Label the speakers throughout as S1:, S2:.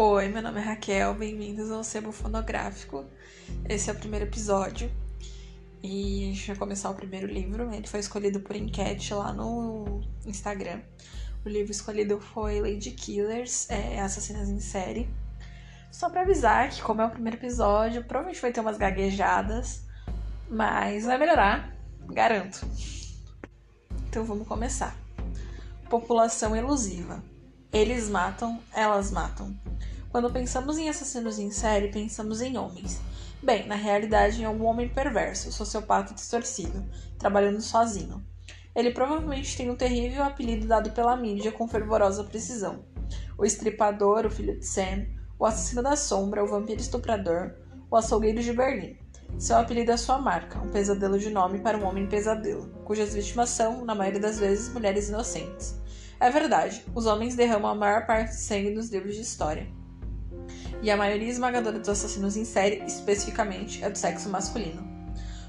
S1: Oi, meu nome é Raquel, bem-vindos ao Sebo Fonográfico. Esse é o primeiro episódio e a gente vai começar o primeiro livro. Ele foi escolhido por enquete lá no Instagram. O livro escolhido foi Lady Killers, é, Assassinas em Série. Só pra avisar que, como é o primeiro episódio, provavelmente vai ter umas gaguejadas, mas vai melhorar, garanto. Então vamos começar. População elusiva. Eles matam, elas matam. Quando pensamos em assassinos em série, pensamos em homens. Bem, na realidade é um homem perverso, sociopata distorcido, trabalhando sozinho. Ele provavelmente tem um terrível apelido dado pela mídia com fervorosa precisão. O estripador, o filho de Sam, o assassino da sombra, o vampiro estuprador, o açougueiro de Berlim. Seu apelido é sua marca, um pesadelo de nome para um homem pesadelo, cujas vítimas são, na maioria das vezes, mulheres inocentes. É verdade, os homens derramam a maior parte do sangue nos livros de história e a maioria esmagadora dos assassinos em série, especificamente, é do sexo masculino.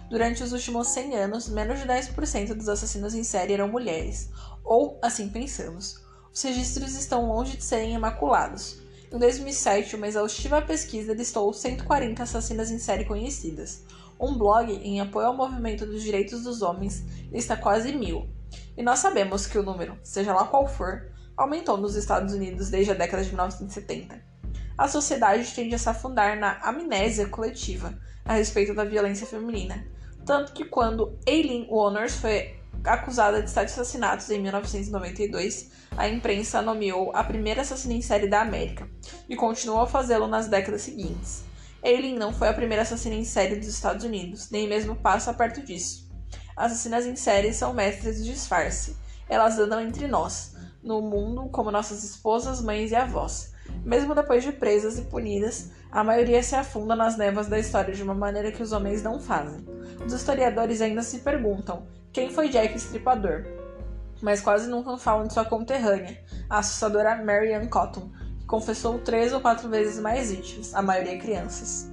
S1: Durante os últimos 100 anos, menos de 10% dos assassinos em série eram mulheres, ou assim pensamos. Os registros estão longe de serem imaculados. Em 2007, uma exaustiva pesquisa listou 140 assassinas em série conhecidas. Um blog em apoio ao movimento dos direitos dos homens lista quase mil. E nós sabemos que o número, seja lá qual for, aumentou nos Estados Unidos desde a década de 1970 a sociedade tende a se afundar na amnésia coletiva a respeito da violência feminina. Tanto que quando Aileen Wonners foi acusada de sete assassinatos em 1992, a imprensa nomeou a primeira assassina em série da América e continuou a fazê-lo nas décadas seguintes. Aileen não foi a primeira assassina em série dos Estados Unidos, nem mesmo passa perto disso. Assassinas em série são mestras de disfarce. Elas andam entre nós, no mundo como nossas esposas, mães e avós. Mesmo depois de presas e punidas, a maioria se afunda nas névoas da história de uma maneira que os homens não fazem. Os historiadores ainda se perguntam quem foi Jack Estripador, mas quase nunca falam de sua conterrânea, a assustadora Mary Ann Cotton, que confessou três ou quatro vezes mais vítimas, a maioria crianças.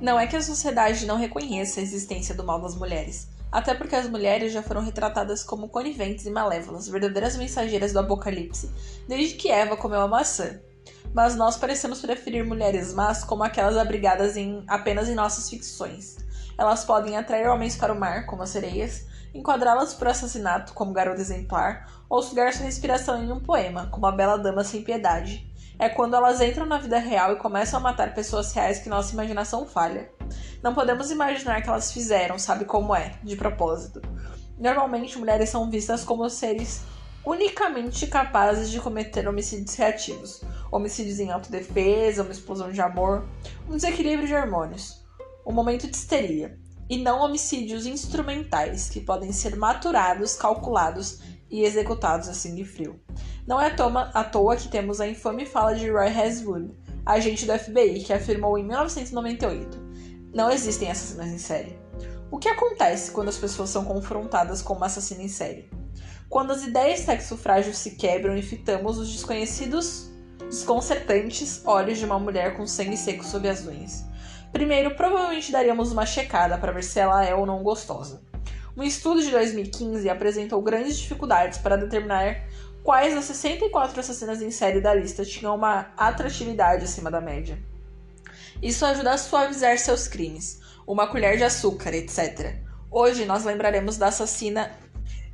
S1: Não é que a sociedade não reconheça a existência do mal das mulheres, até porque as mulheres já foram retratadas como coniventes e malévolas, verdadeiras mensageiras do apocalipse, desde que Eva comeu a maçã. Mas nós parecemos preferir mulheres más como aquelas abrigadas em, apenas em nossas ficções. Elas podem atrair homens para o mar, como as sereias, enquadrá-las por assassinato, como garota exemplar, ou sugar sua respiração em um poema, como a bela dama sem piedade. É quando elas entram na vida real e começam a matar pessoas reais que nossa imaginação falha. Não podemos imaginar que elas fizeram, sabe como é, de propósito. Normalmente, mulheres são vistas como seres unicamente capazes de cometer homicídios reativos, homicídios em autodefesa, uma explosão de amor, um desequilíbrio de hormônios, um momento de histeria, e não homicídios instrumentais que podem ser maturados, calculados e executados assim de frio. Não é à toa que temos a infame fala de Roy Haswood, agente do FBI, que afirmou em 1998 não existem assassinos em série. O que acontece quando as pessoas são confrontadas com uma assassina em série? Quando as ideias sexo frágil se quebram e fitamos os desconhecidos, desconcertantes olhos de uma mulher com sangue seco sob as unhas. Primeiro, provavelmente daríamos uma checada para ver se ela é ou não gostosa. Um estudo de 2015 apresentou grandes dificuldades para determinar quais das 64 assassinas em série da lista tinham uma atratividade acima da média. Isso ajuda a suavizar seus crimes, uma colher de açúcar, etc. Hoje nós lembraremos da assassina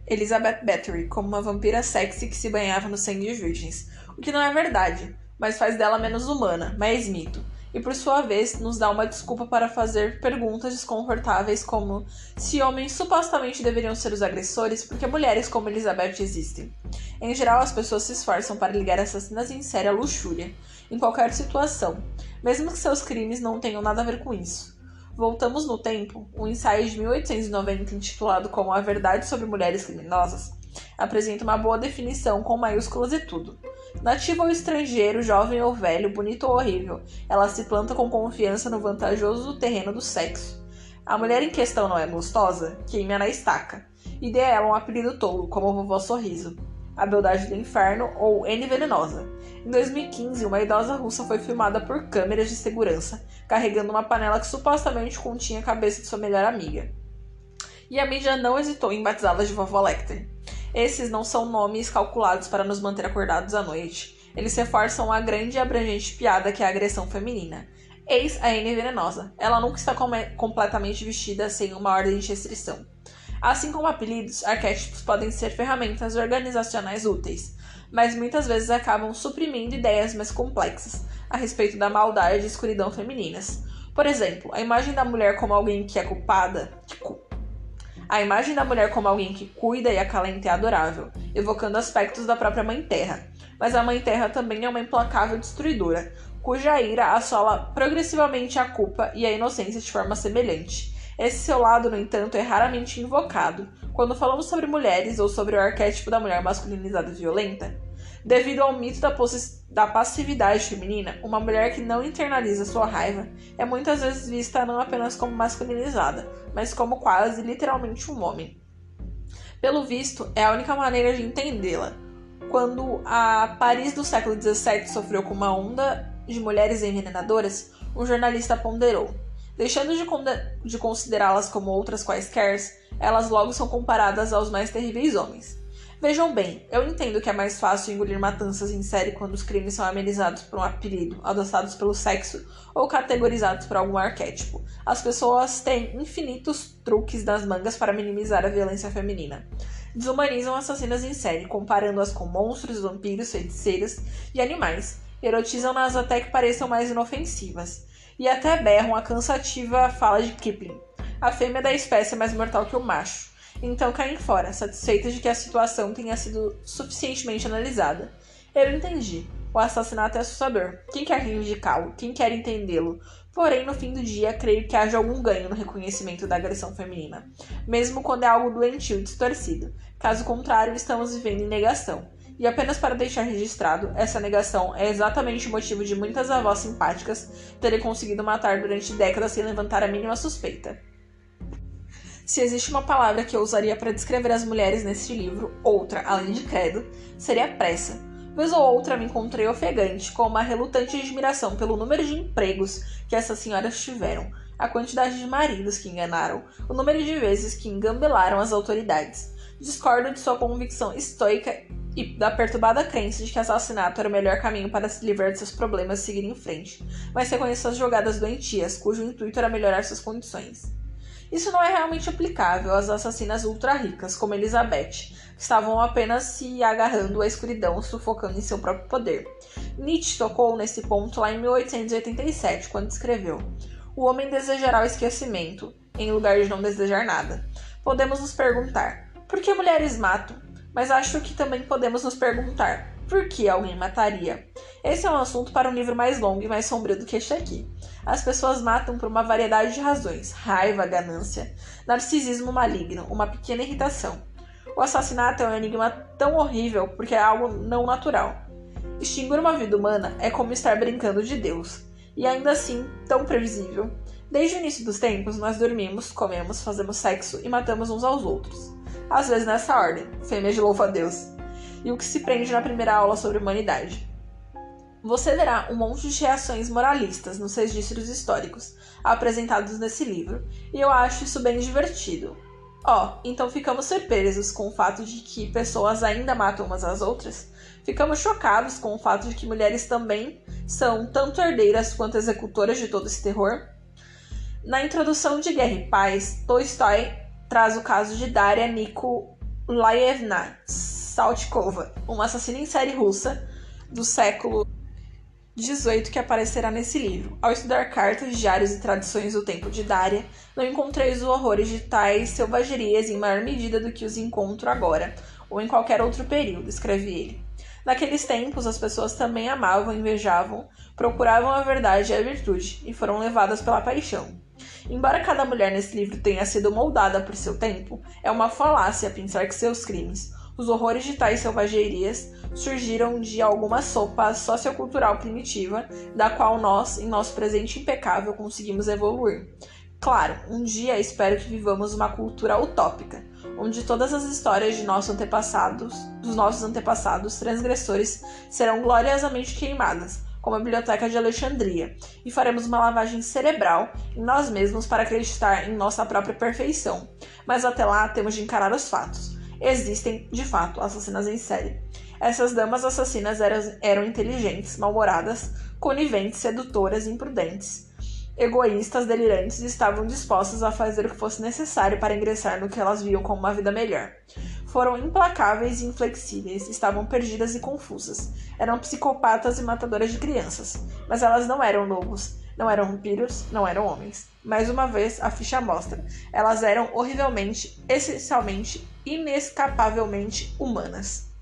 S1: Elizabeth Bathory como uma vampira sexy que se banhava no sangue de virgens, o que não é verdade, mas faz dela menos humana, mais mito, e por sua vez nos dá uma desculpa para fazer perguntas desconfortáveis como se homens supostamente deveriam ser os agressores porque mulheres como Elizabeth existem. Em geral, as pessoas se esforçam para ligar assassinas em série à luxúria, em qualquer situação, mesmo que seus crimes não tenham nada a ver com isso. Voltamos no tempo, um ensaio de 1890 intitulado como A Verdade sobre Mulheres Criminosas apresenta uma boa definição com maiúsculas e tudo. Nativo ou estrangeiro, jovem ou velho, bonito ou horrível, ela se planta com confiança no vantajoso terreno do sexo. A mulher em questão não é gostosa? Queime na estaca. E dê a ela um apelido tolo, como Vovó Sorriso. A Beldade do Inferno ou N Venenosa. Em 2015, uma idosa russa foi filmada por câmeras de segurança, carregando uma panela que supostamente continha a cabeça de sua melhor amiga. E a mídia não hesitou em batizá-la de Vovó Lecter. Esses não são nomes calculados para nos manter acordados à noite. Eles reforçam a grande e abrangente piada que é a agressão feminina. Eis a N venenosa. Ela nunca está com completamente vestida sem uma ordem de restrição. Assim como apelidos, arquétipos podem ser ferramentas organizacionais úteis, mas muitas vezes acabam suprimindo ideias mais complexas a respeito da maldade e escuridão femininas. Por exemplo, a imagem da mulher como alguém que é culpada, a imagem da mulher como alguém que cuida e acalenta é adorável, evocando aspectos da própria Mãe Terra. Mas a Mãe Terra também é uma implacável destruidora, cuja ira assola progressivamente a culpa e a inocência de forma semelhante. Esse seu lado, no entanto, é raramente invocado quando falamos sobre mulheres ou sobre o arquétipo da mulher masculinizada e violenta. Devido ao mito da, da, passividade feminina, uma mulher que não internaliza sua raiva é muitas vezes vista não apenas como masculinizada, mas como quase literalmente um homem. Pelo visto, é a única maneira de entendê-la. Quando a Paris do século XVII sofreu com uma onda de mulheres envenenadoras, um jornalista ponderou: deixando de, de considerá-las como outras quaisquer, elas logo são comparadas aos mais terríveis homens. Vejam bem, eu entendo que é mais fácil engolir matanças em série quando os crimes são amenizados por um apelido, adoçados pelo sexo ou categorizados por algum arquétipo. As pessoas têm infinitos truques das mangas para minimizar a violência feminina. Desumanizam assassinas em série, comparando-as com monstros, vampiros, feiticeiras e animais. Erotizam-nas até que pareçam mais inofensivas. E até berram a cansativa fala de Kipling. A fêmea da espécie é mais mortal que o macho então caem fora, satisfeitas de que a situação tenha sido suficientemente analisada. Eu entendi. O assassinato é assustador. Quem quer reivindicá-lo? Quem quer entendê-lo? Porém, no fim do dia, creio que haja algum ganho no reconhecimento da agressão feminina, mesmo quando é algo doentio e distorcido. Caso contrário, estamos vivendo em negação. E apenas para deixar registrado, essa negação é exatamente o motivo de muitas avós simpáticas terem conseguido matar durante décadas sem levantar a mínima suspeita. Se existe uma palavra que eu usaria para descrever as mulheres neste livro, outra, além de credo, seria pressa. Vez ou outra me encontrei ofegante, com uma relutante admiração pelo número de empregos que essas senhoras tiveram, a quantidade de maridos que enganaram, o número de vezes que engambelaram as autoridades. Discordo de sua convicção estoica e da perturbada crença de que assassinato era o melhor caminho para se livrar de seus problemas e seguir em frente, mas reconheço as jogadas doentias, cujo intuito era melhorar suas condições. Isso não é realmente aplicável às assassinas ultra ricas, como Elizabeth, que estavam apenas se agarrando à escuridão, sufocando em seu próprio poder. Nietzsche tocou nesse ponto lá em 1887, quando escreveu: O homem desejará o esquecimento, em lugar de não desejar nada. Podemos nos perguntar: por que mulheres matam? Mas acho que também podemos nos perguntar: por que alguém mataria? Esse é um assunto para um livro mais longo e mais sombrio do que este aqui. As pessoas matam por uma variedade de razões: raiva, ganância, narcisismo maligno, uma pequena irritação. O assassinato é um enigma tão horrível porque é algo não natural. Extinguir uma vida humana é como estar brincando de Deus, e ainda assim tão previsível. Desde o início dos tempos, nós dormimos, comemos, fazemos sexo e matamos uns aos outros. Às vezes nessa ordem, fêmea de louva a Deus. E o que se prende na primeira aula sobre humanidade. Você verá um monte de reações moralistas nos registros históricos apresentados nesse livro, e eu acho isso bem divertido. Ó, oh, então ficamos surpresos com o fato de que pessoas ainda matam umas às outras? Ficamos chocados com o fato de que mulheres também são tanto herdeiras quanto executoras de todo esse terror? Na introdução de Guerra e Paz, Tolstói traz o caso de Daria Nikolaevna Saltkova, uma assassina em série russa do século 18 que aparecerá nesse livro. Ao estudar cartas, diários e tradições do tempo de Dária, não encontrei os horrores de tais selvagerias em maior medida do que os encontro agora, ou em qualquer outro período, escreve ele. Naqueles tempos, as pessoas também amavam, invejavam, procuravam a verdade e a virtude, e foram levadas pela paixão. Embora cada mulher nesse livro tenha sido moldada por seu tempo, é uma falácia pensar que seus crimes, os horrores de tais selvagerias surgiram de alguma sopa sociocultural primitiva, da qual nós, em nosso presente impecável, conseguimos evoluir. Claro, um dia espero que vivamos uma cultura utópica, onde todas as histórias de nossos antepassados, dos nossos antepassados transgressores serão gloriosamente queimadas, como a Biblioteca de Alexandria, e faremos uma lavagem cerebral em nós mesmos para acreditar em nossa própria perfeição. Mas até lá temos de encarar os fatos existem, de fato, assassinas em série. Essas damas assassinas eram, eram inteligentes, mal-humoradas, coniventes, sedutoras e imprudentes. Egoístas, delirantes, estavam dispostas a fazer o que fosse necessário para ingressar no que elas viam como uma vida melhor. Foram implacáveis e inflexíveis, estavam perdidas e confusas. Eram psicopatas e matadoras de crianças. Mas elas não eram lobos, não eram vampiros, não eram homens. Mais uma vez, a ficha mostra. Elas eram horrivelmente, essencialmente, inescapavelmente humanas.